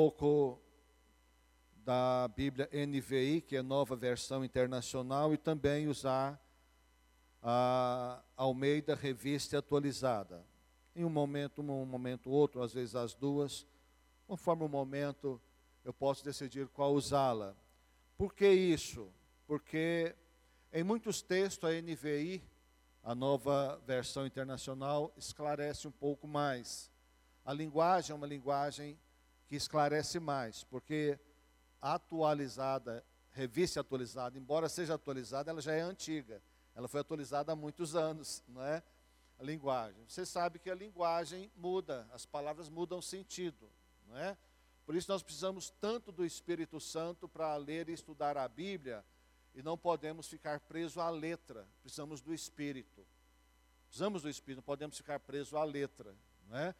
pouco da Bíblia NVI, que é nova versão internacional, e também usar a Almeida Revista Atualizada. Em um momento, um momento outro, às vezes as duas, conforme o momento, eu posso decidir qual usá-la. Por que isso? Porque em muitos textos a NVI, a nova versão internacional, esclarece um pouco mais. A linguagem é uma linguagem que esclarece mais, porque atualizada, revista atualizada, embora seja atualizada, ela já é antiga. Ela foi atualizada há muitos anos, não é? A linguagem. Você sabe que a linguagem muda, as palavras mudam sentido, não é? Por isso nós precisamos tanto do Espírito Santo para ler e estudar a Bíblia, e não podemos ficar presos à letra, precisamos do Espírito. Precisamos do Espírito, não podemos ficar presos à letra, não é?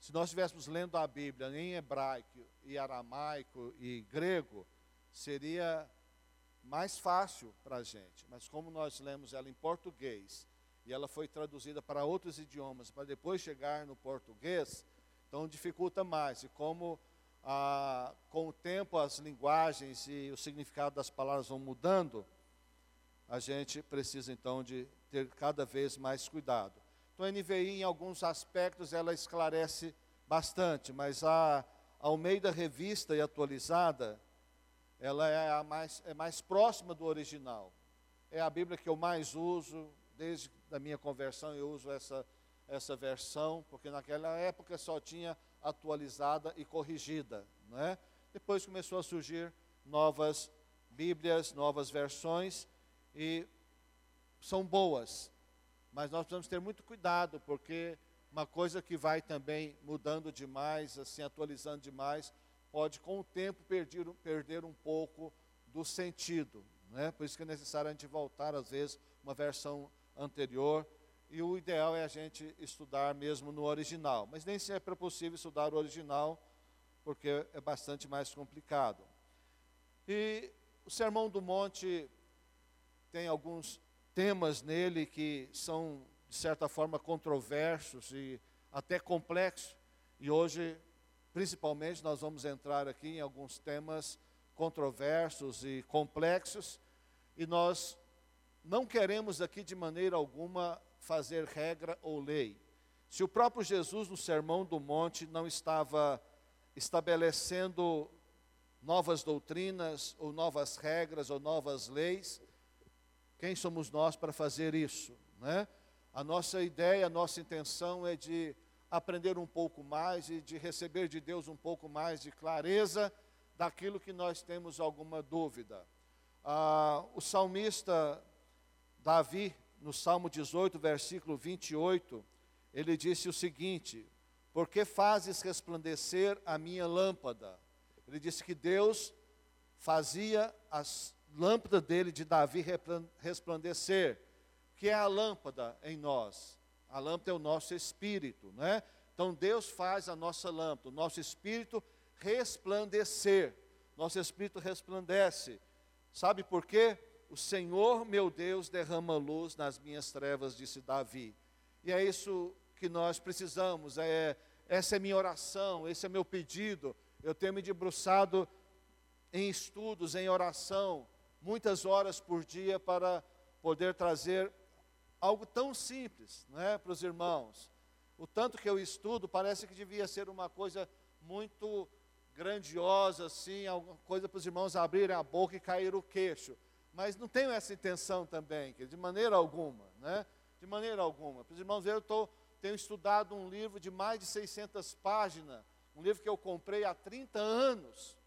Se nós estivéssemos lendo a Bíblia em hebraico e aramaico e grego, seria mais fácil para a gente. Mas como nós lemos ela em português e ela foi traduzida para outros idiomas, para depois chegar no português, então dificulta mais. E como ah, com o tempo as linguagens e o significado das palavras vão mudando, a gente precisa então de ter cada vez mais cuidado. Então a NVI, em alguns aspectos, ela esclarece bastante, mas a Almeida Revista e Atualizada, ela é, a mais, é mais próxima do original. É a Bíblia que eu mais uso, desde a minha conversão eu uso essa, essa versão, porque naquela época só tinha atualizada e corrigida. Não é? Depois começou a surgir novas Bíblias, novas versões, e são boas, mas nós precisamos ter muito cuidado, porque uma coisa que vai também mudando demais, assim, atualizando demais, pode com o tempo perder, perder um pouco do sentido. Né? Por isso que é necessário a gente voltar, às vezes, uma versão anterior. E o ideal é a gente estudar mesmo no original. Mas nem sempre é possível estudar o original, porque é bastante mais complicado. E o Sermão do Monte tem alguns temas nele que são, de certa forma, controversos e até complexos. E hoje, principalmente, nós vamos entrar aqui em alguns temas controversos e complexos. E nós não queremos aqui, de maneira alguma, fazer regra ou lei. Se o próprio Jesus, no Sermão do Monte, não estava estabelecendo novas doutrinas, ou novas regras, ou novas leis, quem somos nós para fazer isso? Né? A nossa ideia, a nossa intenção é de aprender um pouco mais e de receber de Deus um pouco mais de clareza daquilo que nós temos alguma dúvida. Ah, o salmista Davi, no Salmo 18, versículo 28, ele disse o seguinte: Por que fazes resplandecer a minha lâmpada? Ele disse que Deus fazia as lâmpada dele de Davi resplandecer, que é a lâmpada em nós. A lâmpada é o nosso espírito, né? Então Deus faz a nossa lâmpada, o nosso espírito resplandecer. Nosso espírito resplandece. Sabe por quê? O Senhor meu Deus derrama luz nas minhas trevas, disse Davi. E é isso que nós precisamos, é, essa é minha oração, esse é meu pedido. Eu tenho me debruçado em estudos, em oração, muitas horas por dia para poder trazer algo tão simples né, para os irmãos. O tanto que eu estudo parece que devia ser uma coisa muito grandiosa, assim, alguma coisa para os irmãos abrirem a boca e cair o queixo. Mas não tenho essa intenção também, de maneira alguma, né? De maneira alguma. Para os irmãos verem, eu tô, tenho estudado um livro de mais de 600 páginas, um livro que eu comprei há 30 anos,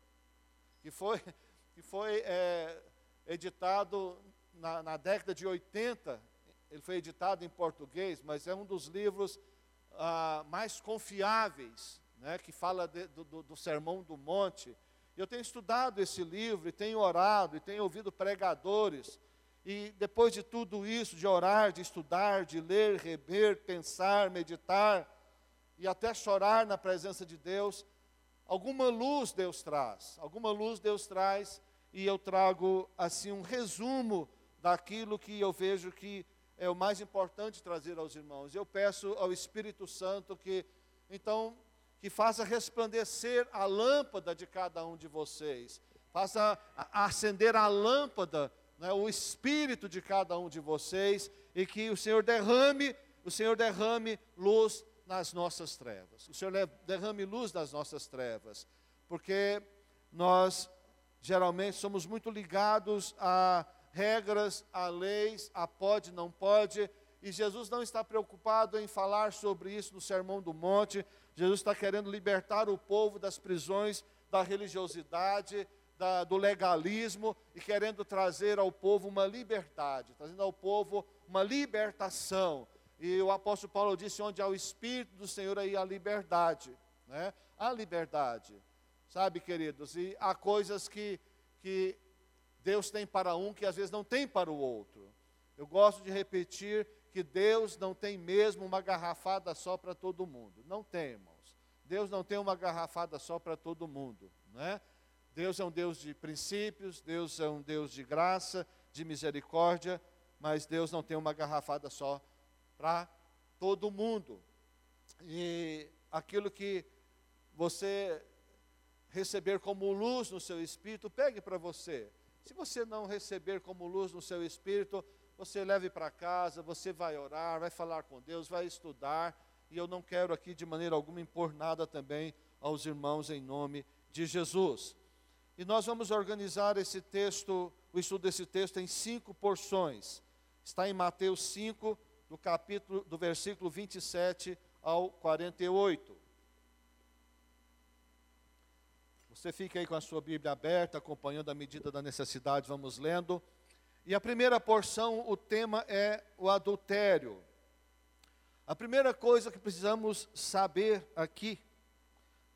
que foi, que foi é, editado na, na, década de 80, ele foi editado em português, mas é um dos livros ah, mais confiáveis, né, que fala de, do, do Sermão do Monte. Eu tenho estudado esse livro, e tenho orado, e tenho ouvido pregadores, e depois de tudo isso, de orar, de estudar, de ler, rever, pensar, meditar, e até chorar na presença de Deus, alguma luz Deus traz, alguma luz Deus traz e eu trago assim um resumo daquilo que eu vejo que é o mais importante trazer aos irmãos. Eu peço ao Espírito Santo que, então, que faça resplandecer a lâmpada de cada um de vocês, faça acender a lâmpada, né, o espírito de cada um de vocês, e que o Senhor derrame, o Senhor derrame luz nas nossas trevas. O Senhor derrame luz nas nossas trevas, porque nós geralmente somos muito ligados a regras, a leis, a pode, não pode, e Jesus não está preocupado em falar sobre isso no Sermão do Monte. Jesus está querendo libertar o povo das prisões da religiosidade, da, do legalismo e querendo trazer ao povo uma liberdade, trazendo ao povo uma libertação. E o apóstolo Paulo disse: onde há o Espírito do Senhor, aí há liberdade. Né? Há liberdade, sabe, queridos? E há coisas que, que Deus tem para um que às vezes não tem para o outro. Eu gosto de repetir que Deus não tem mesmo uma garrafada só para todo mundo. Não tem, irmãos. Deus não tem uma garrafada só para todo mundo. Né? Deus é um Deus de princípios, Deus é um Deus de graça, de misericórdia, mas Deus não tem uma garrafada só para todo mundo. E aquilo que você receber como luz no seu espírito, pegue para você. Se você não receber como luz no seu espírito, você leve para casa, você vai orar, vai falar com Deus, vai estudar, e eu não quero aqui de maneira alguma impor nada também aos irmãos em nome de Jesus. E nós vamos organizar esse texto, o estudo desse texto em cinco porções. Está em Mateus 5, do capítulo do versículo 27 ao 48. Você fica aí com a sua Bíblia aberta, acompanhando a medida da necessidade, vamos lendo. E a primeira porção, o tema é o adultério. A primeira coisa que precisamos saber aqui,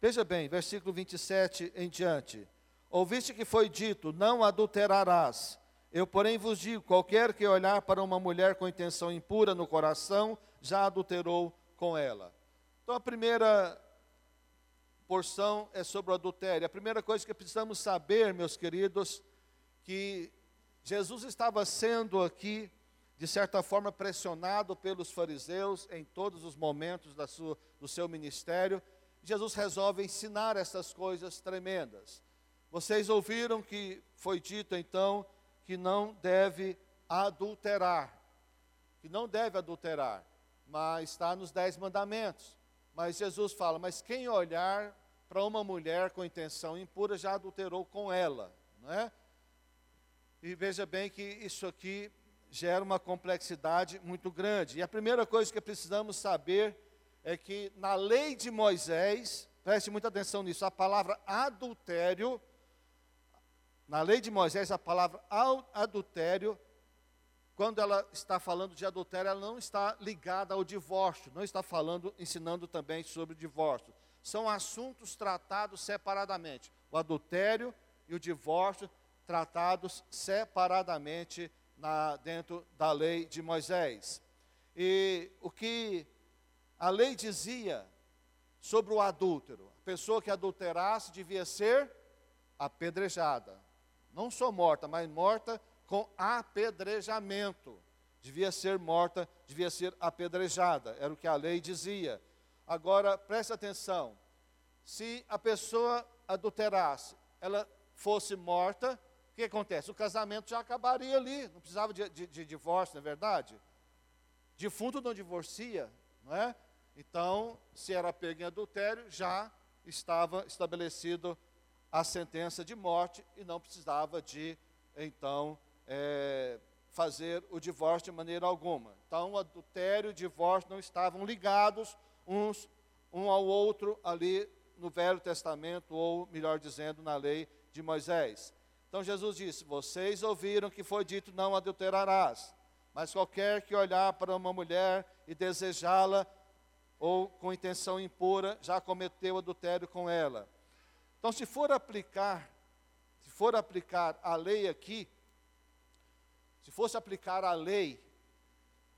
veja bem, versículo 27 em diante. Ouviste que foi dito: Não adulterarás. Eu, porém, vos digo: qualquer que olhar para uma mulher com intenção impura no coração, já adulterou com ela. Então, a primeira porção é sobre o adultério. A primeira coisa que precisamos saber, meus queridos, que Jesus estava sendo aqui, de certa forma, pressionado pelos fariseus em todos os momentos da sua, do seu ministério. Jesus resolve ensinar essas coisas tremendas. Vocês ouviram que foi dito então que não deve adulterar, que não deve adulterar, mas está nos dez mandamentos. Mas Jesus fala: Mas quem olhar para uma mulher com intenção impura já adulterou com ela, não é? E veja bem que isso aqui gera uma complexidade muito grande. E a primeira coisa que precisamos saber é que na lei de Moisés, preste muita atenção nisso, a palavra adultério, na lei de Moisés, a palavra adultério, quando ela está falando de adultério, ela não está ligada ao divórcio, não está falando, ensinando também sobre o divórcio são assuntos tratados separadamente. O adultério e o divórcio tratados separadamente na, dentro da lei de Moisés. E o que a lei dizia sobre o adúltero, a pessoa que adulterasse devia ser apedrejada. Não só morta, mas morta com apedrejamento. Devia ser morta, devia ser apedrejada. Era o que a lei dizia. Agora, preste atenção: se a pessoa adulterasse, ela fosse morta, o que acontece? O casamento já acabaria ali, não precisava de, de, de divórcio, não é verdade? Defunto não divorcia, não é? Então, se era pego em adultério, já estava estabelecido a sentença de morte e não precisava de, então, é, fazer o divórcio de maneira alguma. Então, adultério e divórcio não estavam ligados uns um ao outro ali no Velho Testamento, ou melhor dizendo, na lei de Moisés. Então Jesus disse: Vocês ouviram que foi dito: Não adulterarás. Mas qualquer que olhar para uma mulher e desejá-la, ou com intenção impura, já cometeu adultério com ela. Então, se for aplicar, se for aplicar a lei aqui, se fosse aplicar a lei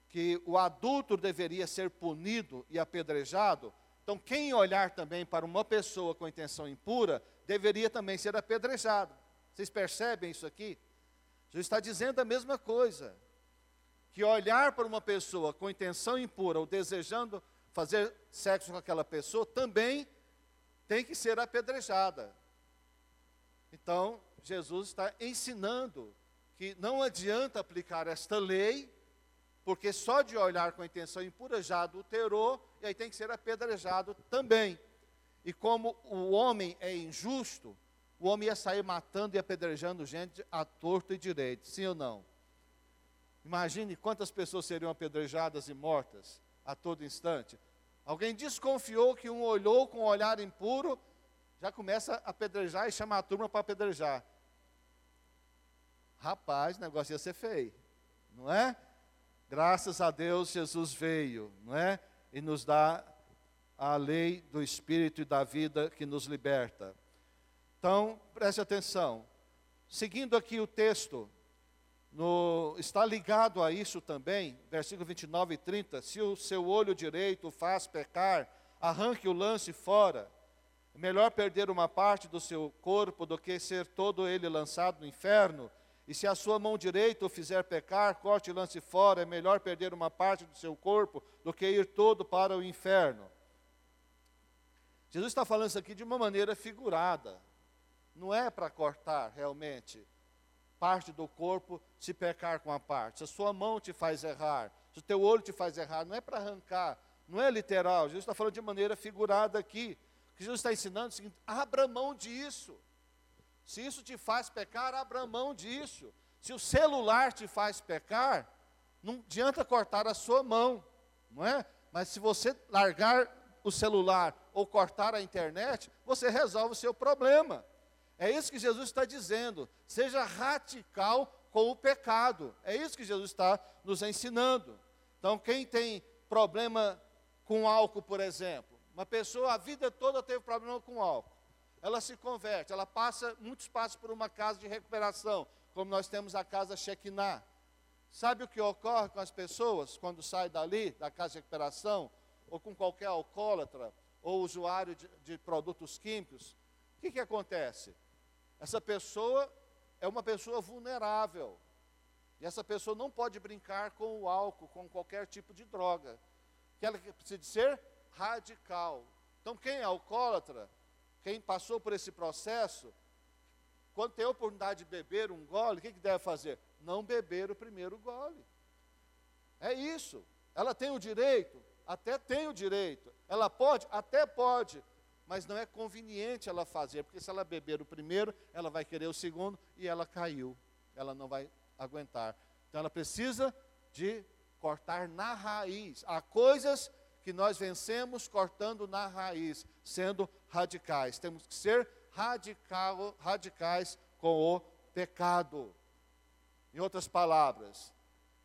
que o adulto deveria ser punido e apedrejado, então quem olhar também para uma pessoa com intenção impura, deveria também ser apedrejado. Vocês percebem isso aqui? Jesus está dizendo a mesma coisa. Que olhar para uma pessoa com intenção impura ou desejando fazer sexo com aquela pessoa também tem que ser apedrejada. Então, Jesus está ensinando que não adianta aplicar esta lei, porque só de olhar com a intenção impura já adulterou, e aí tem que ser apedrejado também. E como o homem é injusto, o homem ia sair matando e apedrejando gente a torto e direito, sim ou não? Imagine quantas pessoas seriam apedrejadas e mortas a todo instante. Alguém desconfiou que um olhou com um olhar impuro, já começa a apedrejar e chama a turma para apedrejar. Rapaz, o negócio ia ser feio, não é? Graças a Deus Jesus veio, não é? E nos dá a lei do Espírito e da vida que nos liberta. Então, preste atenção. Seguindo aqui o texto, no, está ligado a isso também, versículo 29 e 30. Se o seu olho direito faz pecar, arranque o lance fora. É melhor perder uma parte do seu corpo do que ser todo ele lançado no inferno. E se a sua mão direita o fizer pecar, corte e lance fora. É melhor perder uma parte do seu corpo do que ir todo para o inferno. Jesus está falando isso aqui de uma maneira figurada não é para cortar realmente parte do corpo se pecar com a parte. Se a sua mão te faz errar, se o teu olho te faz errar, não é para arrancar, não é literal. Jesus está falando de maneira figurada aqui. O que Jesus está ensinando é o seguinte: abra mão disso. Se isso te faz pecar, abra mão disso. Se o celular te faz pecar, não adianta cortar a sua mão, não é? Mas se você largar o celular ou cortar a internet, você resolve o seu problema. É isso que Jesus está dizendo. Seja radical com o pecado. É isso que Jesus está nos ensinando. Então, quem tem problema com álcool, por exemplo, uma pessoa a vida toda teve problema com álcool. Ela se converte, ela passa, muitos passam por uma casa de recuperação, como nós temos a casa Shekinah. Sabe o que ocorre com as pessoas quando saem dali, da casa de recuperação, ou com qualquer alcoólatra, ou usuário de, de produtos químicos? O que, que acontece? Essa pessoa é uma pessoa vulnerável. E essa pessoa não pode brincar com o álcool, com qualquer tipo de droga. Que ela precisa de ser radical. Então, quem é alcoólatra, quem passou por esse processo, quando tem a oportunidade de beber um gole, o que, que deve fazer? Não beber o primeiro gole. É isso. Ela tem o direito? Até tem o direito. Ela pode? Até pode mas não é conveniente ela fazer, porque se ela beber o primeiro, ela vai querer o segundo e ela caiu, ela não vai aguentar. Então ela precisa de cortar na raiz. Há coisas que nós vencemos cortando na raiz, sendo radicais. Temos que ser radical, radicais com o pecado. Em outras palavras,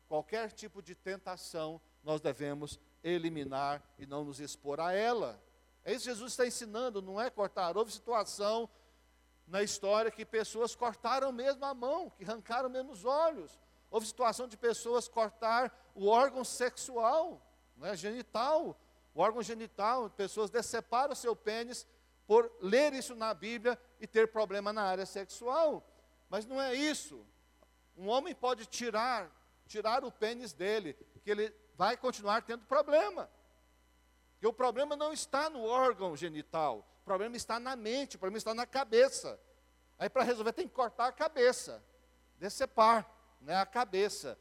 qualquer tipo de tentação nós devemos eliminar e não nos expor a ela. É isso que Jesus está ensinando, não é cortar. Houve situação na história que pessoas cortaram mesmo a mão, que arrancaram mesmo os olhos. Houve situação de pessoas cortar o órgão sexual, é, genital, o órgão genital, pessoas deceparam o seu pênis por ler isso na Bíblia e ter problema na área sexual. Mas não é isso. Um homem pode tirar, tirar o pênis dele, que ele vai continuar tendo problema. Porque o problema não está no órgão genital, o problema está na mente, o problema está na cabeça. Aí para resolver tem que cortar a cabeça, decepar né, a cabeça.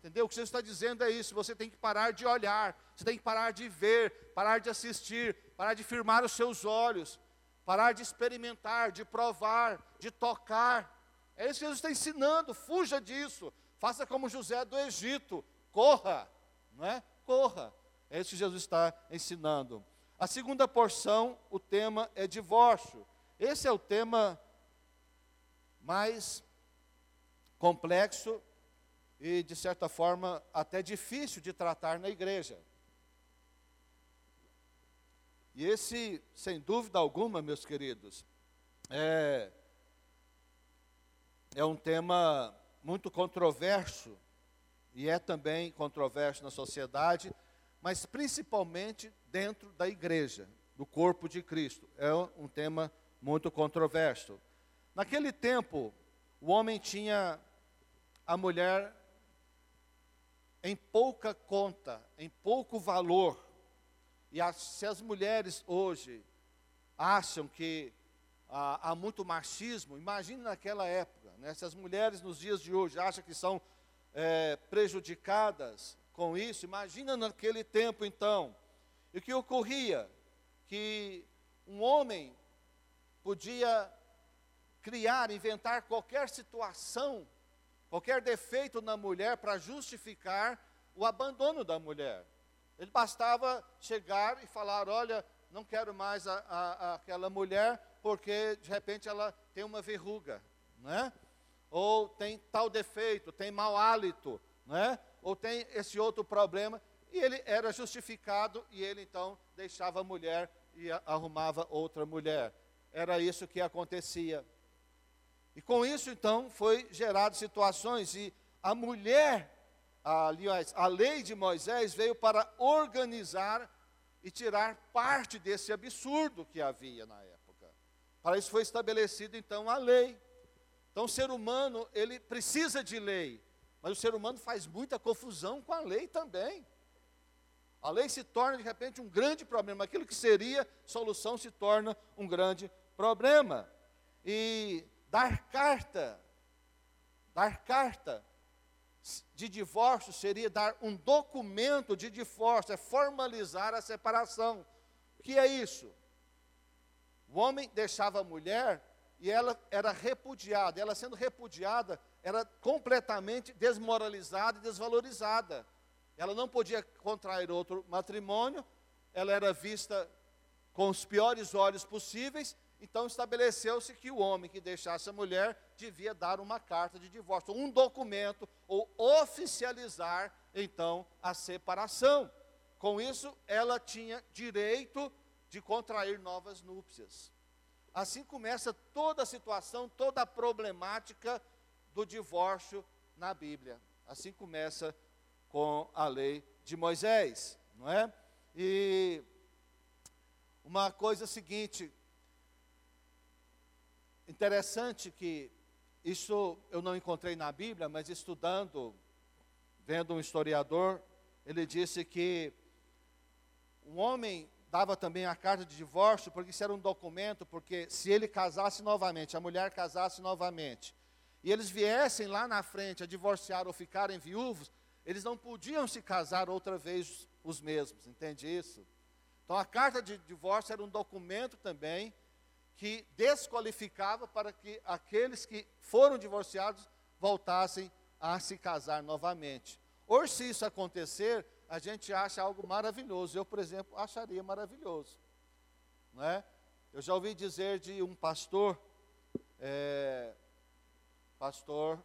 Entendeu? O que você está dizendo é isso, você tem que parar de olhar, você tem que parar de ver, parar de assistir, parar de firmar os seus olhos, parar de experimentar, de provar, de tocar. É isso que Jesus está ensinando, fuja disso. Faça como José do Egito, corra, não é? Corra. É isso que Jesus está ensinando. A segunda porção, o tema é divórcio. Esse é o tema mais complexo e, de certa forma, até difícil de tratar na igreja. E esse, sem dúvida alguma, meus queridos, é, é um tema muito controverso, e é também controverso na sociedade, mas principalmente dentro da igreja, do corpo de Cristo. É um tema muito controverso. Naquele tempo, o homem tinha a mulher em pouca conta, em pouco valor. E as, se as mulheres hoje acham que há, há muito machismo, imagine naquela época, né? se as mulheres nos dias de hoje acham que são é, prejudicadas com isso, imagina naquele tempo então. E o que ocorria? Que um homem podia criar, inventar qualquer situação, qualquer defeito na mulher para justificar o abandono da mulher. Ele bastava chegar e falar: olha, não quero mais a, a, aquela mulher porque de repente ela tem uma verruga, né? Ou tem tal defeito, tem mau hálito, né? Ou tem esse outro problema e ele era justificado e ele então deixava a mulher e arrumava outra mulher. Era isso que acontecia. E com isso então foi gerado situações e a mulher aliás, a lei de Moisés veio para organizar e tirar parte desse absurdo que havia na época. Para isso foi estabelecido então a lei. Então o ser humano, ele precisa de lei, mas o ser humano faz muita confusão com a lei também. A lei se torna de repente um grande problema, aquilo que seria solução se torna um grande problema. E dar carta, dar carta de divórcio seria dar um documento de divórcio, é formalizar a separação. O que é isso? O homem deixava a mulher e ela era repudiada. Ela sendo repudiada, era completamente desmoralizada e desvalorizada. Ela não podia contrair outro matrimônio, ela era vista com os piores olhos possíveis então estabeleceu-se que o homem que deixasse a mulher devia dar uma carta de divórcio, um documento, ou oficializar então a separação. Com isso, ela tinha direito de contrair novas núpcias. Assim começa toda a situação, toda a problemática do divórcio na Bíblia. Assim começa com a lei de Moisés, não é? E uma coisa seguinte, Interessante que isso eu não encontrei na Bíblia, mas estudando, vendo um historiador, ele disse que um homem dava também a carta de divórcio, porque isso era um documento, porque se ele casasse novamente, a mulher casasse novamente, e eles viessem lá na frente a divorciar ou ficarem viúvos, eles não podiam se casar outra vez os mesmos, entende isso? Então a carta de divórcio era um documento também que desqualificava para que aqueles que foram divorciados voltassem a se casar novamente. Hoje, se isso acontecer, a gente acha algo maravilhoso. Eu, por exemplo, acharia maravilhoso. Não é? Eu já ouvi dizer de um pastor, é, pastor,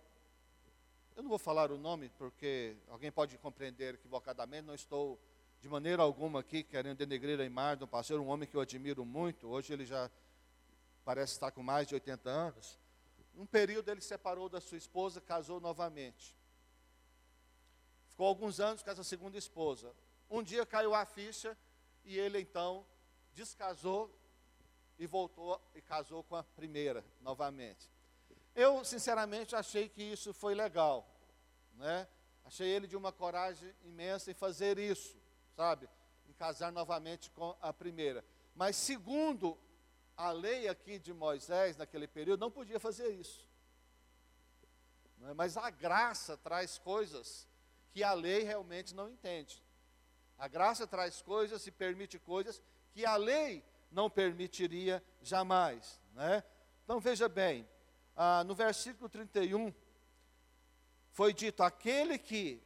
eu não vou falar o nome porque alguém pode compreender equivocadamente, não estou de maneira alguma aqui querendo denegrir a imagem do pastor, um homem que eu admiro muito, hoje ele já parece estar com mais de 80 anos. Um período ele separou da sua esposa, casou novamente. Ficou alguns anos com essa segunda esposa. Um dia caiu a ficha e ele então descasou e voltou e casou com a primeira novamente. Eu, sinceramente, achei que isso foi legal, né? Achei ele de uma coragem imensa em fazer isso, sabe? Em casar novamente com a primeira. Mas segundo a lei aqui de Moisés, naquele período, não podia fazer isso. É? Mas a graça traz coisas que a lei realmente não entende. A graça traz coisas e permite coisas que a lei não permitiria jamais. Né? Então veja bem, ah, no versículo 31, foi dito: aquele que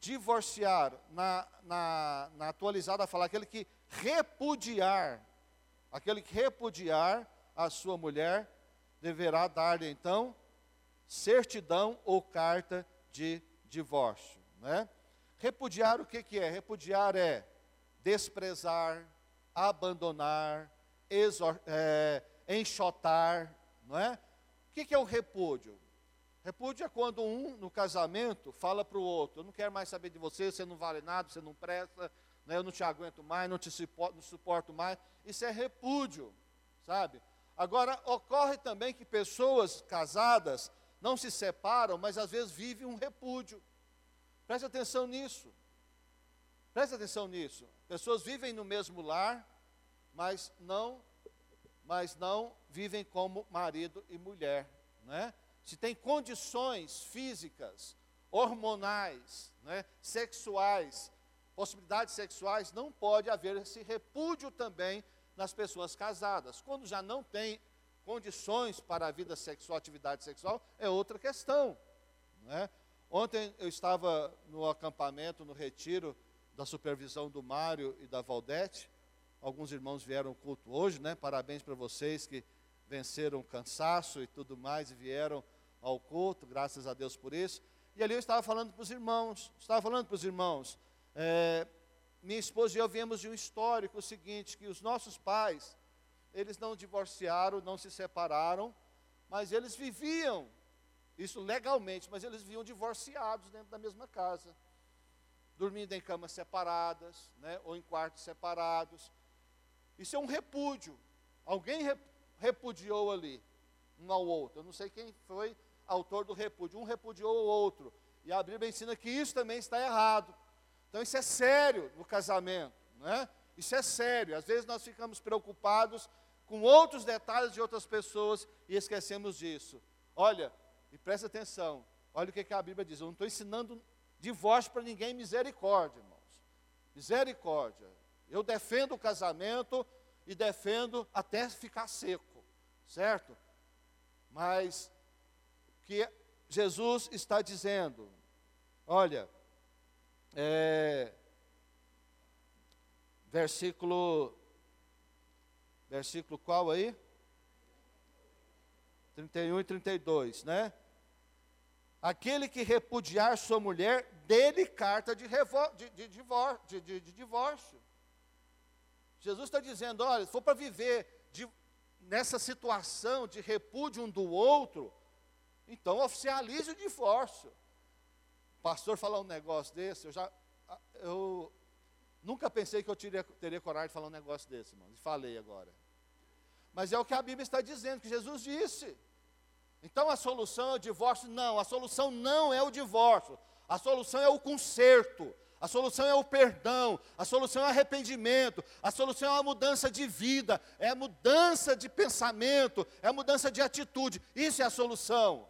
divorciar, na, na, na atualizada fala, aquele que repudiar Aquele que repudiar a sua mulher deverá dar-lhe então certidão ou carta de divórcio. Né? Repudiar o que, que é? Repudiar é desprezar, abandonar, exor, é, enxotar, não é? O que, que é o repúdio? Repúdio é quando um, no casamento, fala para o outro: Eu não quero mais saber de você, você não vale nada, você não presta, né, eu não te aguento mais, não te suporto, não suporto mais. Isso é repúdio, sabe? Agora, ocorre também que pessoas casadas não se separam, mas às vezes vivem um repúdio. Preste atenção nisso. Preste atenção nisso. Pessoas vivem no mesmo lar, mas não mas não vivem como marido e mulher, né? Se tem condições físicas, hormonais, né, sexuais, possibilidades sexuais, não pode haver esse repúdio também nas pessoas casadas. Quando já não tem condições para a vida sexual, atividade sexual, é outra questão. Né? Ontem eu estava no acampamento, no retiro da supervisão do Mário e da Valdete. Alguns irmãos vieram ao culto hoje, né? Parabéns para vocês que venceram o cansaço e tudo mais e vieram ao culto, graças a Deus por isso. E ali eu estava falando para os irmãos, estava falando para os irmãos, é, minha esposa e eu viemos de um histórico seguinte, que os nossos pais, eles não divorciaram, não se separaram, mas eles viviam, isso legalmente, mas eles viviam divorciados dentro da mesma casa, dormindo em camas separadas, né, ou em quartos separados. Isso é um repúdio. Alguém repudiou ali, um ao outro. Eu não sei quem foi autor do repúdio. Um repudiou o outro. E a Bíblia ensina que isso também está errado. Então isso é sério no casamento, né? Isso é sério. Às vezes nós ficamos preocupados com outros detalhes de outras pessoas e esquecemos disso. Olha, e presta atenção. Olha o que, que a Bíblia diz. Eu não estou ensinando divórcio para ninguém, misericórdia, irmãos. Misericórdia. Eu defendo o casamento e defendo até ficar seco, certo? Mas que Jesus está dizendo. Olha, é, versículo, versículo qual aí? 31 e 32, né? Aquele que repudiar sua mulher, dele carta de, de, de, divórcio, de, de divórcio. Jesus está dizendo: olha, se for para viver nessa situação de repúdio um do outro, então oficialize o divórcio. Pastor falar um negócio desse, eu já eu nunca pensei que eu teria, teria coragem de falar um negócio desse, irmão. E falei agora. Mas é o que a Bíblia está dizendo, que Jesus disse. Então a solução é o divórcio? Não, a solução não é o divórcio. A solução é o conserto. A solução é o perdão, a solução é o arrependimento, a solução é a mudança de vida, é a mudança de pensamento, é a mudança de atitude. Isso é a solução.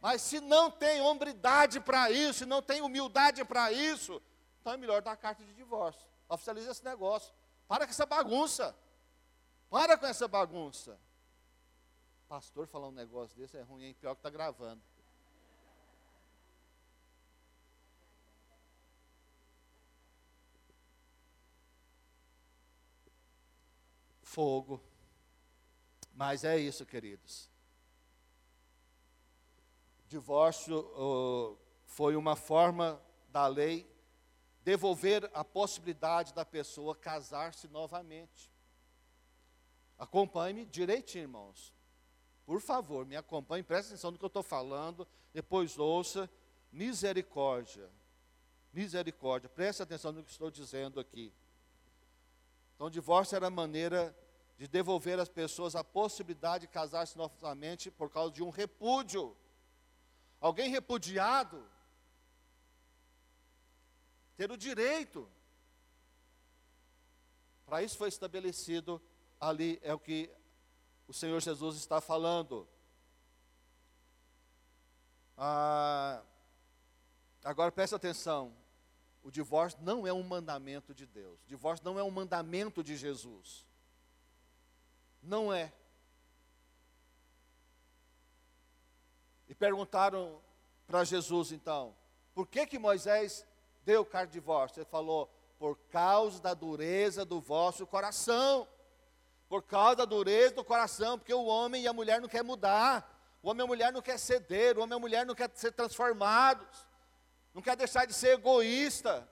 Mas se não tem hombridade para isso, se não tem humildade para isso, então é melhor dar carta de divórcio. Oficializa esse negócio. Para com essa bagunça. Para com essa bagunça. Pastor falar um negócio desse é ruim, hein? Pior que está gravando. Fogo. Mas é isso, queridos divórcio foi uma forma da lei devolver a possibilidade da pessoa casar-se novamente. Acompanhe-me direitinho, irmãos. Por favor, me acompanhe, preste atenção no que eu estou falando, depois ouça. Misericórdia. Misericórdia. Preste atenção no que estou dizendo aqui. Então, o divórcio era a maneira de devolver às pessoas a possibilidade de casar-se novamente por causa de um repúdio alguém repudiado, ter o direito. Para isso foi estabelecido ali, é o que o Senhor Jesus está falando. Ah, agora preste atenção: o divórcio não é um mandamento de Deus, o divórcio não é um mandamento de Jesus. Não é. Perguntaram para Jesus então, por que que Moisés deu carta de divórcio? Ele falou, por causa da dureza do vosso coração. Por causa da dureza do coração, porque o homem e a mulher não quer mudar. O homem e a mulher não quer ceder, o homem e a mulher não quer ser transformados. Não quer deixar de ser egoísta.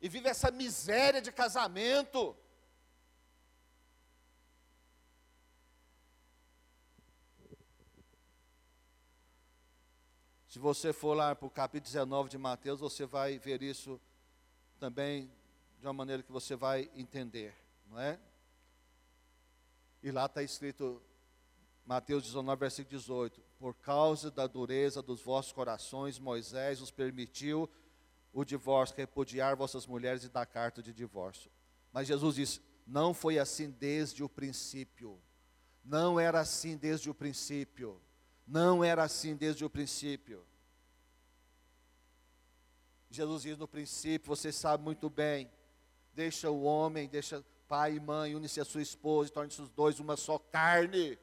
E vive essa miséria de casamento. Se você for lá para o capítulo 19 de Mateus, você vai ver isso também de uma maneira que você vai entender, não é? E lá está escrito, Mateus 19, versículo 18: Por causa da dureza dos vossos corações, Moisés os permitiu o divórcio, repudiar vossas mulheres e dar carta de divórcio. Mas Jesus disse: Não foi assim desde o princípio. Não era assim desde o princípio. Não era assim desde o princípio. Jesus diz no princípio, você sabe muito bem, deixa o homem, deixa pai e mãe, une-se a sua esposa, torne-se os dois uma só carne.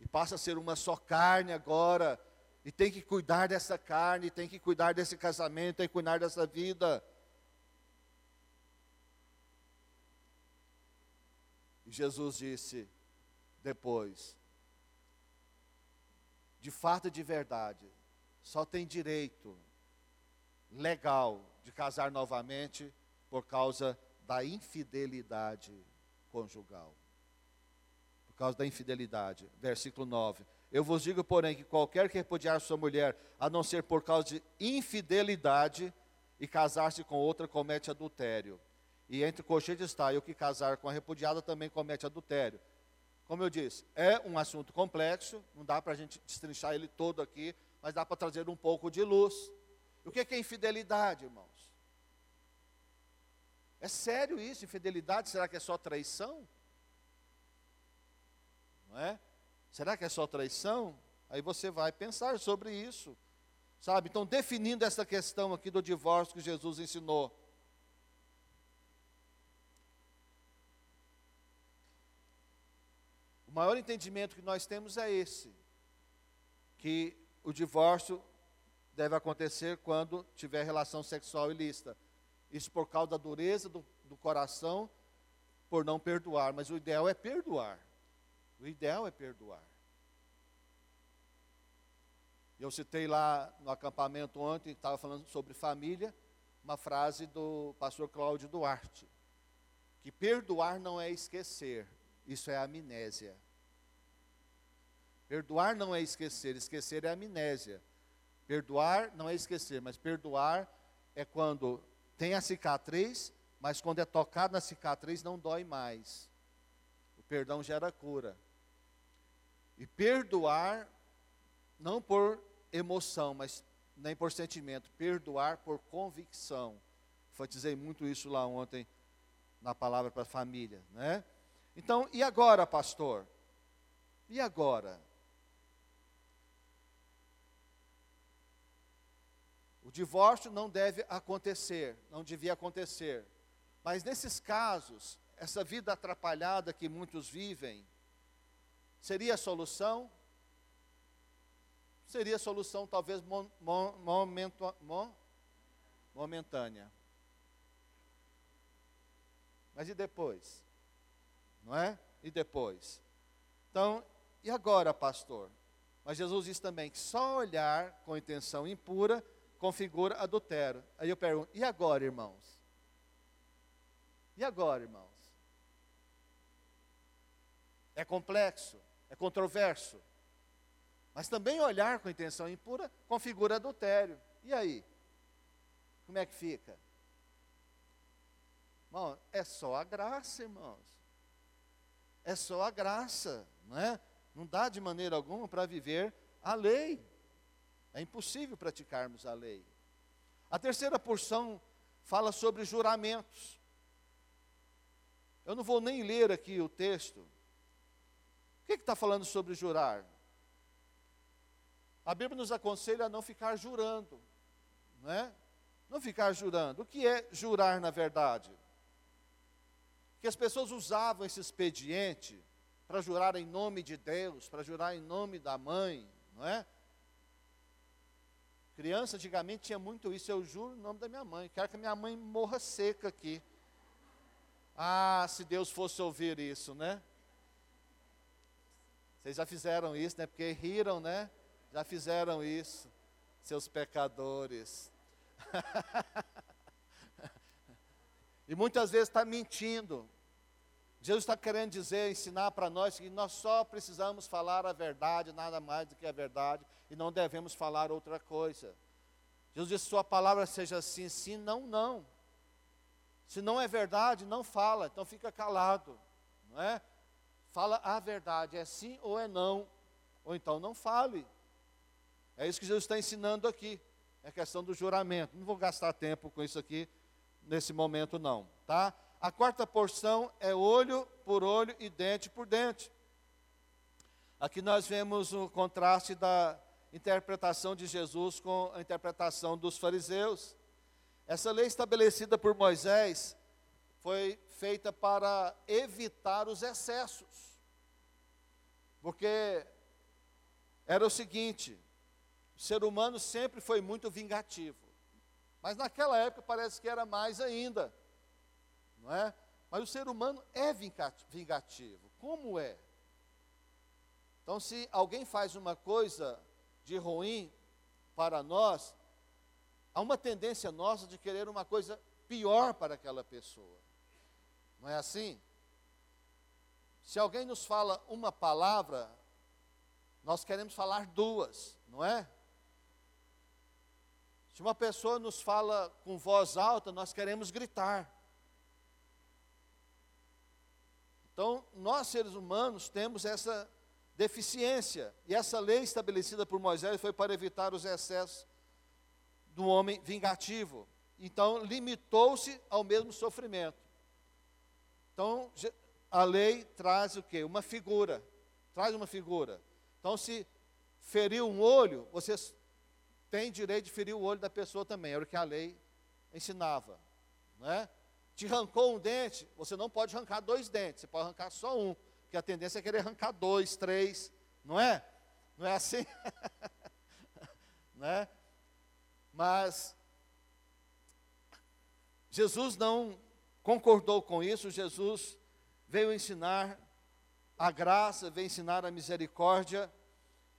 E passa a ser uma só carne agora. E tem que cuidar dessa carne, tem que cuidar desse casamento, tem que cuidar dessa vida. E Jesus disse depois: de fato e de verdade, só tem direito legal de casar novamente por causa da infidelidade conjugal. Por causa da infidelidade. Versículo 9. Eu vos digo, porém, que qualquer que repudiar sua mulher, a não ser por causa de infidelidade, e casar-se com outra, comete adultério. E entre cochetes está, e o que casar com a repudiada também comete adultério. Como eu disse, é um assunto complexo, não dá para a gente destrinchar ele todo aqui, mas dá para trazer um pouco de luz. O que é infidelidade, irmãos? É sério isso? Infidelidade? Será que é só traição? Não é? Será que é só traição? Aí você vai pensar sobre isso. Sabe? Então, definindo essa questão aqui do divórcio que Jesus ensinou. Maior entendimento que nós temos é esse: que o divórcio deve acontecer quando tiver relação sexual ilícita. Isso por causa da dureza do, do coração, por não perdoar. Mas o ideal é perdoar. O ideal é perdoar. Eu citei lá no acampamento ontem, estava falando sobre família, uma frase do pastor Cláudio Duarte, que perdoar não é esquecer, isso é amnésia. Perdoar não é esquecer, esquecer é amnésia. Perdoar não é esquecer, mas perdoar é quando tem a cicatriz, mas quando é tocado na cicatriz não dói mais. O perdão gera cura. E perdoar, não por emoção, mas nem por sentimento, perdoar por convicção. Enfatizei muito isso lá ontem na palavra para a família, né? Então, e agora, pastor? E agora? O divórcio não deve acontecer, não devia acontecer. Mas nesses casos, essa vida atrapalhada que muitos vivem, seria a solução? Seria a solução talvez momento, momentânea. Mas e depois? Não é? E depois? Então, e agora, pastor? Mas Jesus diz também que só olhar com intenção impura configura adultério. Aí eu pergunto: e agora, irmãos? E agora, irmãos? É complexo, é controverso. Mas também olhar com intenção impura configura adultério. E aí? Como é que fica? Irmão, é só a graça, irmãos. É só a graça, não é? Não dá de maneira alguma para viver a lei. É impossível praticarmos a lei. A terceira porção fala sobre juramentos. Eu não vou nem ler aqui o texto. O que está falando sobre jurar? A Bíblia nos aconselha a não ficar jurando, não é? Não ficar jurando. O que é jurar na verdade? Que as pessoas usavam esse expediente para jurar em nome de Deus, para jurar em nome da mãe, não é? Criança, antigamente tinha muito isso. Eu juro em nome da minha mãe. Quero que a minha mãe morra seca aqui. Ah, se Deus fosse ouvir isso, né? Vocês já fizeram isso, né? Porque riram, né? Já fizeram isso, seus pecadores. e muitas vezes está mentindo. Jesus está querendo dizer, ensinar para nós que nós só precisamos falar a verdade, nada mais do que a verdade, e não devemos falar outra coisa. Jesus diz: Sua palavra seja sim, sim, não, não. Se não é verdade, não fala, então fica calado, não é? Fala a verdade, é sim ou é não, ou então não fale. É isso que Jesus está ensinando aqui. É questão do juramento. Não vou gastar tempo com isso aqui nesse momento, não, tá? a quarta porção é olho por olho e dente por dente. Aqui nós vemos o contraste da interpretação de Jesus com a interpretação dos fariseus. Essa lei estabelecida por Moisés foi feita para evitar os excessos. Porque era o seguinte: o ser humano sempre foi muito vingativo. Mas naquela época parece que era mais ainda. Não é? Mas o ser humano é vingativo. Como é? Então, se alguém faz uma coisa de ruim para nós, há uma tendência nossa de querer uma coisa pior para aquela pessoa. Não é assim? Se alguém nos fala uma palavra, nós queremos falar duas, não é? Se uma pessoa nos fala com voz alta, nós queremos gritar. Então, nós seres humanos temos essa deficiência, e essa lei estabelecida por Moisés foi para evitar os excessos do homem vingativo. Então, limitou-se ao mesmo sofrimento. Então, a lei traz o quê? Uma figura. Traz uma figura. Então, se feriu um olho, você tem direito de ferir o olho da pessoa também. Era o que a lei ensinava. Não é? Te arrancou um dente, você não pode arrancar dois dentes, você pode arrancar só um. Porque a tendência é querer arrancar dois, três, não é? Não é assim? né? Mas Jesus não concordou com isso, Jesus veio ensinar a graça, veio ensinar a misericórdia.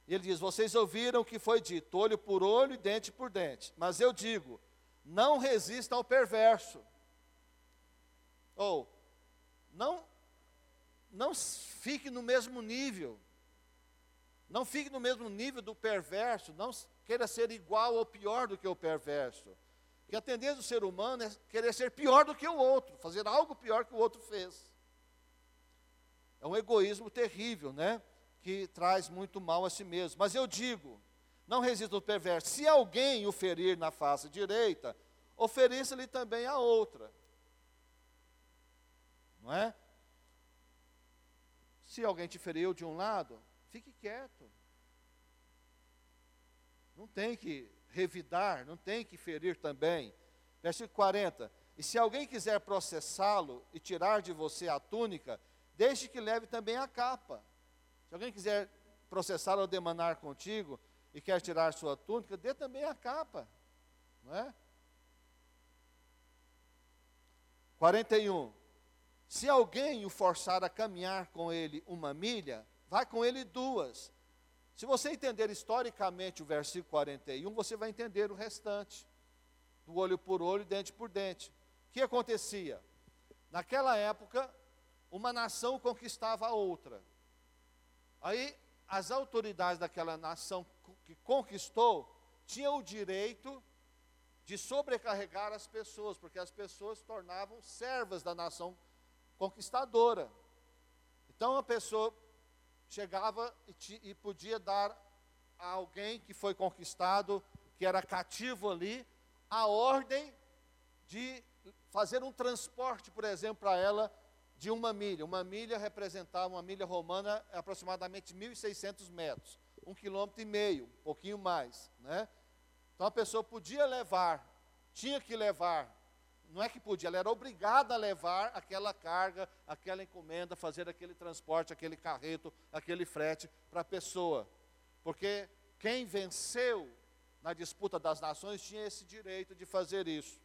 Ele diz: Vocês ouviram o que foi dito, olho por olho e dente por dente. Mas eu digo: não resista ao perverso. Ou, não, não fique no mesmo nível. Não fique no mesmo nível do perverso. Não queira ser igual ou pior do que o perverso. Porque a tendência do ser humano é querer ser pior do que o outro, fazer algo pior que o outro fez. É um egoísmo terrível, né? Que traz muito mal a si mesmo. Mas eu digo, não resista ao perverso. Se alguém o ferir na face direita, ofereça-lhe também a outra não é? Se alguém te feriu de um lado, fique quieto. Não tem que revidar, não tem que ferir também. Versículo 40. E se alguém quiser processá-lo e tirar de você a túnica, deixe que leve também a capa. Se alguém quiser processá-lo ou demanar contigo e quer tirar sua túnica, dê também a capa. Não é? 41. Se alguém o forçar a caminhar com ele uma milha, vai com ele duas. Se você entender historicamente o versículo 41, você vai entender o restante. Do olho por olho, dente por dente. O que acontecia? Naquela época, uma nação conquistava a outra. Aí, as autoridades daquela nação que conquistou tinham o direito de sobrecarregar as pessoas, porque as pessoas se tornavam servas da nação conquistada conquistadora. Então a pessoa chegava e, te, e podia dar a alguém que foi conquistado, que era cativo ali, a ordem de fazer um transporte, por exemplo, para ela de uma milha. Uma milha representava, uma milha romana, é aproximadamente 1.600 metros, um quilômetro e meio, um pouquinho mais, né? Então a pessoa podia levar, tinha que levar não é que podia, ela era obrigada a levar aquela carga, aquela encomenda, fazer aquele transporte, aquele carreto, aquele frete para a pessoa. Porque quem venceu na disputa das nações tinha esse direito de fazer isso.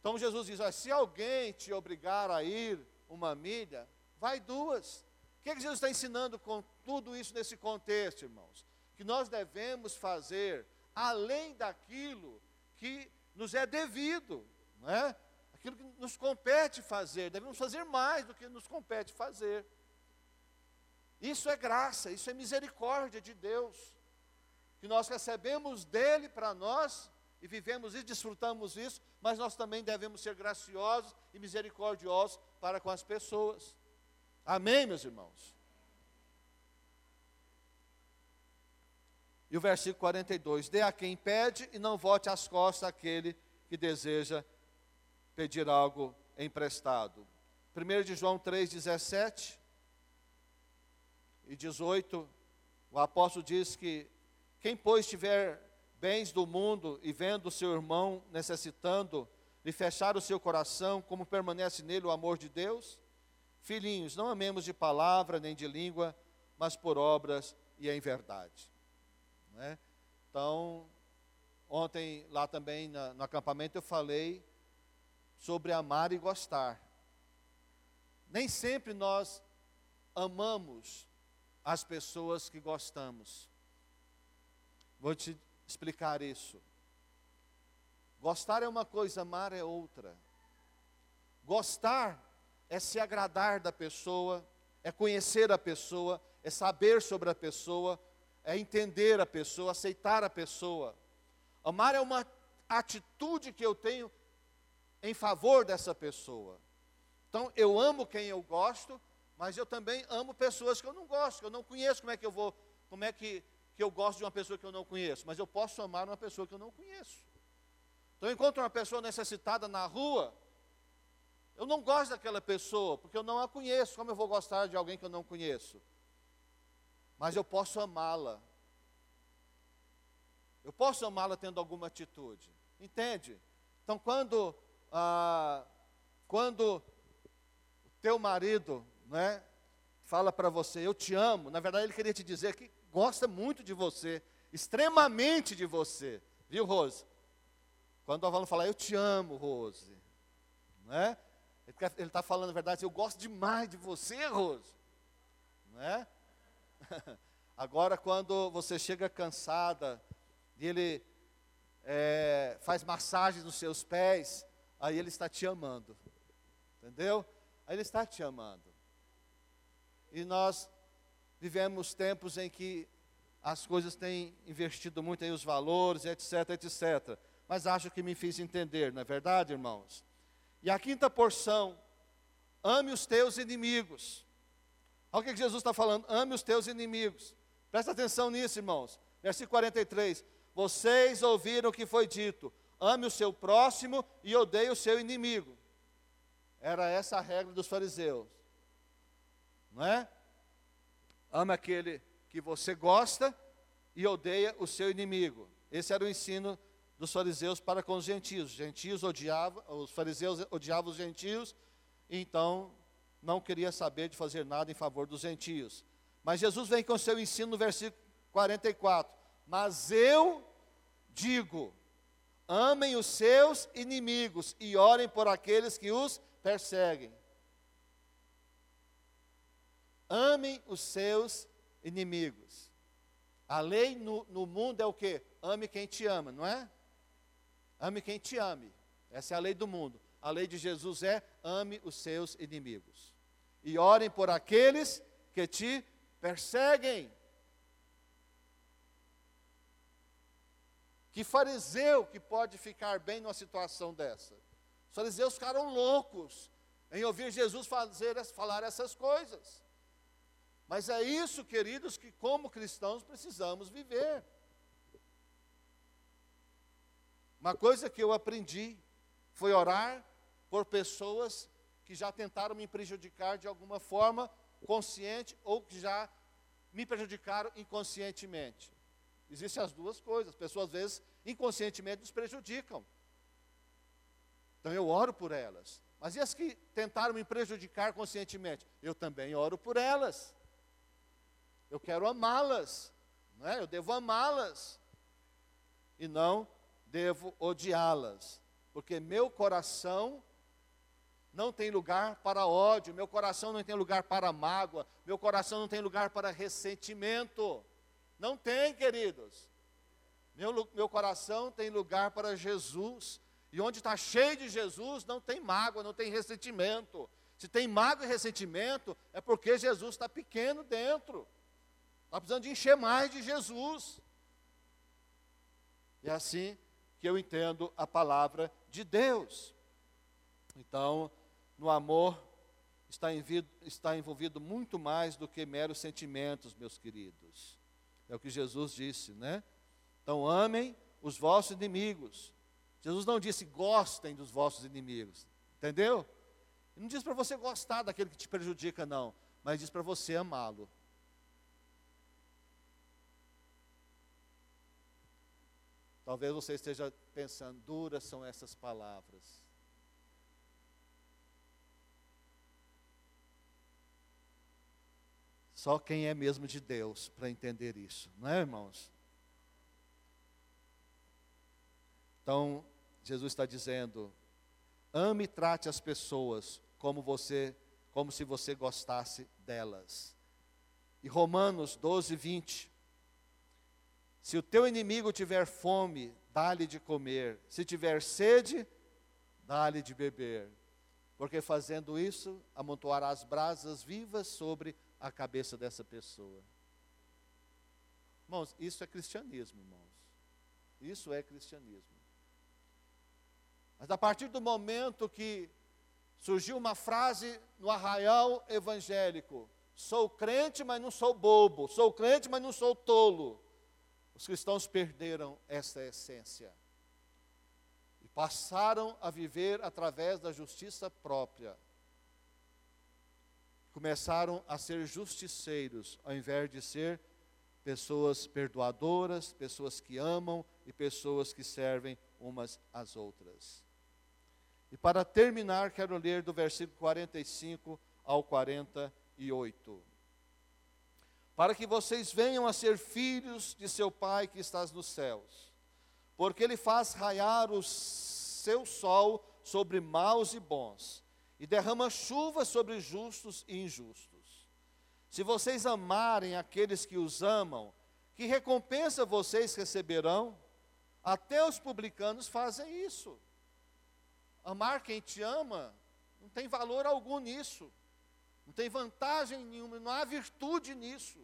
Então Jesus diz: se alguém te obrigar a ir uma milha, vai duas. O que, é que Jesus está ensinando com tudo isso nesse contexto, irmãos? Que nós devemos fazer além daquilo que nos é devido, não é? aquilo que nos compete fazer, devemos fazer mais do que nos compete fazer. Isso é graça, isso é misericórdia de Deus, que nós recebemos dele para nós e vivemos isso, desfrutamos isso, mas nós também devemos ser graciosos e misericordiosos para com as pessoas. Amém, meus irmãos? E o versículo 42: Dê a quem pede e não volte as costas àquele que deseja pedir algo emprestado. 1 de João 3, 17 e 18, o apóstolo diz que quem, pois, tiver bens do mundo e vendo seu irmão necessitando, lhe fechar o seu coração, como permanece nele o amor de Deus? Filhinhos, não amemos de palavra nem de língua, mas por obras e em verdade. Né? Então, ontem lá também na, no acampamento eu falei sobre amar e gostar. Nem sempre nós amamos as pessoas que gostamos. Vou te explicar isso. Gostar é uma coisa, amar é outra. Gostar é se agradar da pessoa, é conhecer a pessoa, é saber sobre a pessoa, é entender a pessoa, aceitar a pessoa. Amar é uma atitude que eu tenho em favor dessa pessoa. Então, eu amo quem eu gosto, mas eu também amo pessoas que eu não gosto, que eu não conheço. Como é que eu vou, como é que, que eu gosto de uma pessoa que eu não conheço? Mas eu posso amar uma pessoa que eu não conheço. Então, eu encontro uma pessoa necessitada na rua, eu não gosto daquela pessoa, porque eu não a conheço. Como eu vou gostar de alguém que eu não conheço? Mas eu posso amá-la. Eu posso amá-la tendo alguma atitude. Entende? Então, quando, ah, quando o teu marido né, fala para você, eu te amo, na verdade ele queria te dizer que gosta muito de você, extremamente de você. Viu, Rose? Quando o Avalon fala, eu te amo, Rose. Né? Ele está falando a verdade, eu gosto demais de você, Rose. Né? Agora, quando você chega cansada e ele é, faz massagem nos seus pés, aí ele está te amando. Entendeu? Aí ele está te amando. E nós vivemos tempos em que as coisas têm investido muito em os valores, etc, etc. Mas acho que me fiz entender, não é verdade, irmãos? E a quinta porção, ame os teus inimigos. Olha o que Jesus está falando, ame os teus inimigos. Presta atenção nisso, irmãos. Versículo 43. Vocês ouviram o que foi dito: ame o seu próximo e odeie o seu inimigo. Era essa a regra dos fariseus não é? Ama aquele que você gosta e odeia o seu inimigo. Esse era o ensino dos fariseus para com os gentios. Os gentios odiavam, os fariseus odiavam os gentios, então não queria saber de fazer nada em favor dos gentios. Mas Jesus vem com o seu ensino no versículo 44. Mas eu digo: amem os seus inimigos e orem por aqueles que os perseguem. Amem os seus inimigos. A lei no, no mundo é o que? Ame quem te ama, não é? Ame quem te ame. Essa é a lei do mundo. A lei de Jesus é ame os seus inimigos. E orem por aqueles que te perseguem. Que fariseu que pode ficar bem numa situação dessa? Os fariseus ficaram loucos em ouvir Jesus fazer, falar essas coisas. Mas é isso, queridos, que como cristãos precisamos viver. Uma coisa que eu aprendi foi orar por pessoas que já tentaram me prejudicar de alguma forma, consciente, ou que já me prejudicaram inconscientemente. Existem as duas coisas. Pessoas, às vezes, inconscientemente nos prejudicam. Então eu oro por elas. Mas e as que tentaram me prejudicar conscientemente? Eu também oro por elas. Eu quero amá-las, né? eu devo amá-las e não devo odiá-las, porque meu coração não tem lugar para ódio, meu coração não tem lugar para mágoa, meu coração não tem lugar para ressentimento. Não tem, queridos. Meu, meu coração tem lugar para Jesus. E onde está cheio de Jesus, não tem mágoa, não tem ressentimento. Se tem mágoa e ressentimento, é porque Jesus está pequeno dentro. Está precisando de encher mais de Jesus. É assim que eu entendo a palavra de Deus. Então, no amor está envolvido, está envolvido muito mais do que meros sentimentos, meus queridos. É o que Jesus disse, né? Então, amem os vossos inimigos. Jesus não disse gostem dos vossos inimigos, entendeu? Não diz para você gostar daquele que te prejudica, não, mas diz para você amá-lo. Talvez você esteja pensando, duras são essas palavras. Só quem é mesmo de Deus para entender isso, não é, irmãos? Então, Jesus está dizendo: ame e trate as pessoas como você, como se você gostasse delas. E Romanos 12, 20. Se o teu inimigo tiver fome, dá-lhe de comer. Se tiver sede, dá-lhe de beber. Porque fazendo isso, amontoarás brasas vivas sobre a cabeça dessa pessoa. Irmãos, isso é cristianismo, irmãos. Isso é cristianismo. Mas a partir do momento que surgiu uma frase no arraial evangélico: sou crente, mas não sou bobo, sou crente, mas não sou tolo. Os cristãos perderam essa essência e passaram a viver através da justiça própria. Começaram a ser justiceiros, ao invés de ser pessoas perdoadoras, pessoas que amam e pessoas que servem umas às outras. E para terminar, quero ler do versículo 45 ao 48 para que vocês venham a ser filhos de seu Pai que estás nos céus. Porque Ele faz raiar o seu sol sobre maus e bons, e derrama chuva sobre justos e injustos. Se vocês amarem aqueles que os amam, que recompensa vocês receberão? Até os publicanos fazem isso. Amar quem te ama não tem valor algum nisso. Não tem vantagem nenhuma, não há virtude nisso.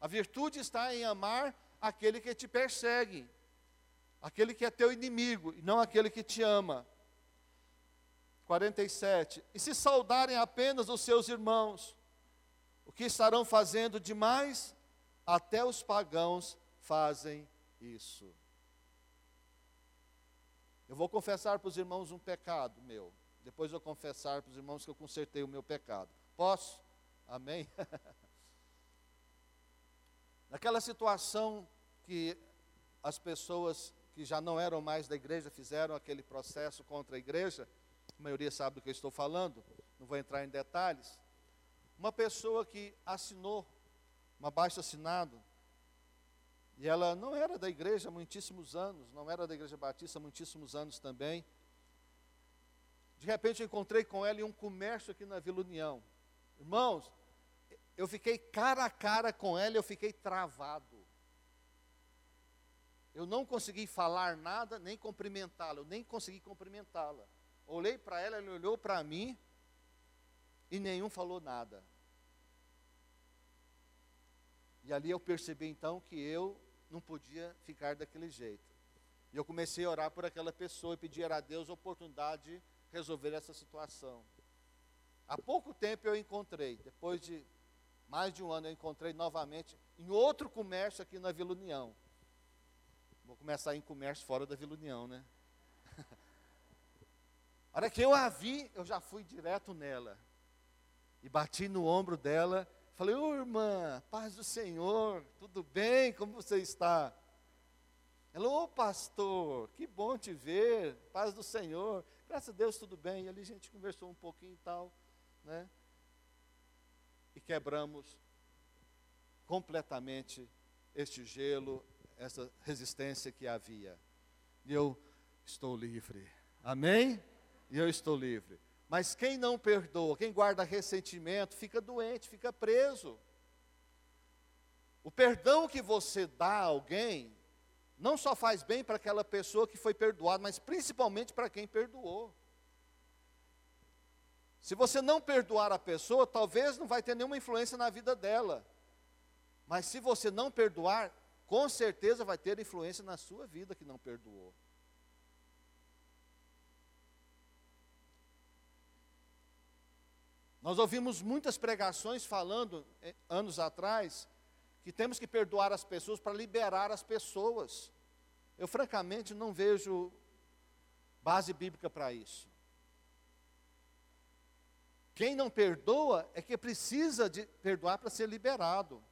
A virtude está em amar aquele que te persegue, aquele que é teu inimigo, e não aquele que te ama. 47. E se saudarem apenas os seus irmãos, o que estarão fazendo demais? Até os pagãos fazem isso. Eu vou confessar para os irmãos um pecado meu. Depois eu confessar para os irmãos que eu consertei o meu pecado. Posso? Amém? Naquela situação que as pessoas que já não eram mais da igreja fizeram aquele processo contra a igreja, a maioria sabe do que eu estou falando, não vou entrar em detalhes. Uma pessoa que assinou, uma baixa assinado, e ela não era da igreja há muitíssimos anos, não era da igreja batista há muitíssimos anos também. De repente eu encontrei com ela em um comércio aqui na Vila União. Irmãos, eu fiquei cara a cara com ela, eu fiquei travado. Eu não consegui falar nada, nem cumprimentá-la, eu nem consegui cumprimentá-la. Olhei para ela, ela olhou para mim e nenhum falou nada. E ali eu percebi então que eu não podia ficar daquele jeito. E eu comecei a orar por aquela pessoa e pedir a Deus a oportunidade de resolver essa situação. Há pouco tempo eu encontrei, depois de mais de um ano, eu encontrei novamente em outro comércio aqui na Vila União. Vou começar em comércio fora da Vila União, né? a hora que eu a vi, eu já fui direto nela. E bati no ombro dela. Falei, ô irmã, paz do Senhor, tudo bem? Como você está? Ela, ô pastor, que bom te ver, paz do Senhor. Graças a Deus, tudo bem. E ali a gente conversou um pouquinho e tal, né? e quebramos completamente este gelo, essa resistência que havia. E eu estou livre. Amém? E eu estou livre. Mas quem não perdoa, quem guarda ressentimento, fica doente, fica preso. O perdão que você dá a alguém, não só faz bem para aquela pessoa que foi perdoada, mas principalmente para quem perdoou. Se você não perdoar a pessoa, talvez não vai ter nenhuma influência na vida dela. Mas se você não perdoar, com certeza vai ter influência na sua vida que não perdoou. Nós ouvimos muitas pregações falando, eh, anos atrás, que temos que perdoar as pessoas para liberar as pessoas. Eu, francamente, não vejo base bíblica para isso. Quem não perdoa é que precisa de perdoar para ser liberado.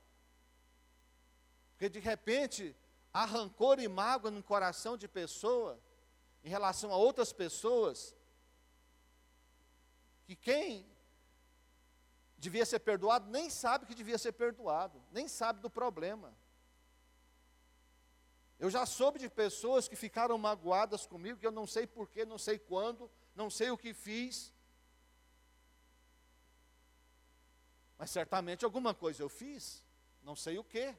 Porque de repente há rancor e mágoa no coração de pessoa em relação a outras pessoas que quem devia ser perdoado nem sabe que devia ser perdoado, nem sabe do problema. Eu já soube de pessoas que ficaram magoadas comigo, que eu não sei porquê, não sei quando, não sei o que fiz. Mas certamente alguma coisa eu fiz, não sei o que.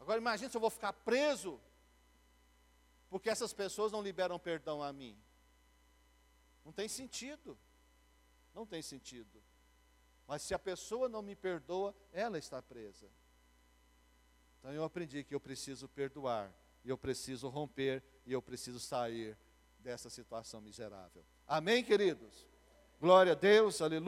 Agora imagine se eu vou ficar preso, porque essas pessoas não liberam perdão a mim. Não tem sentido. Não tem sentido. Mas se a pessoa não me perdoa, ela está presa. Então eu aprendi que eu preciso perdoar, e eu preciso romper, e eu preciso sair dessa situação miserável. Amém, queridos? Glória a Deus, aleluia.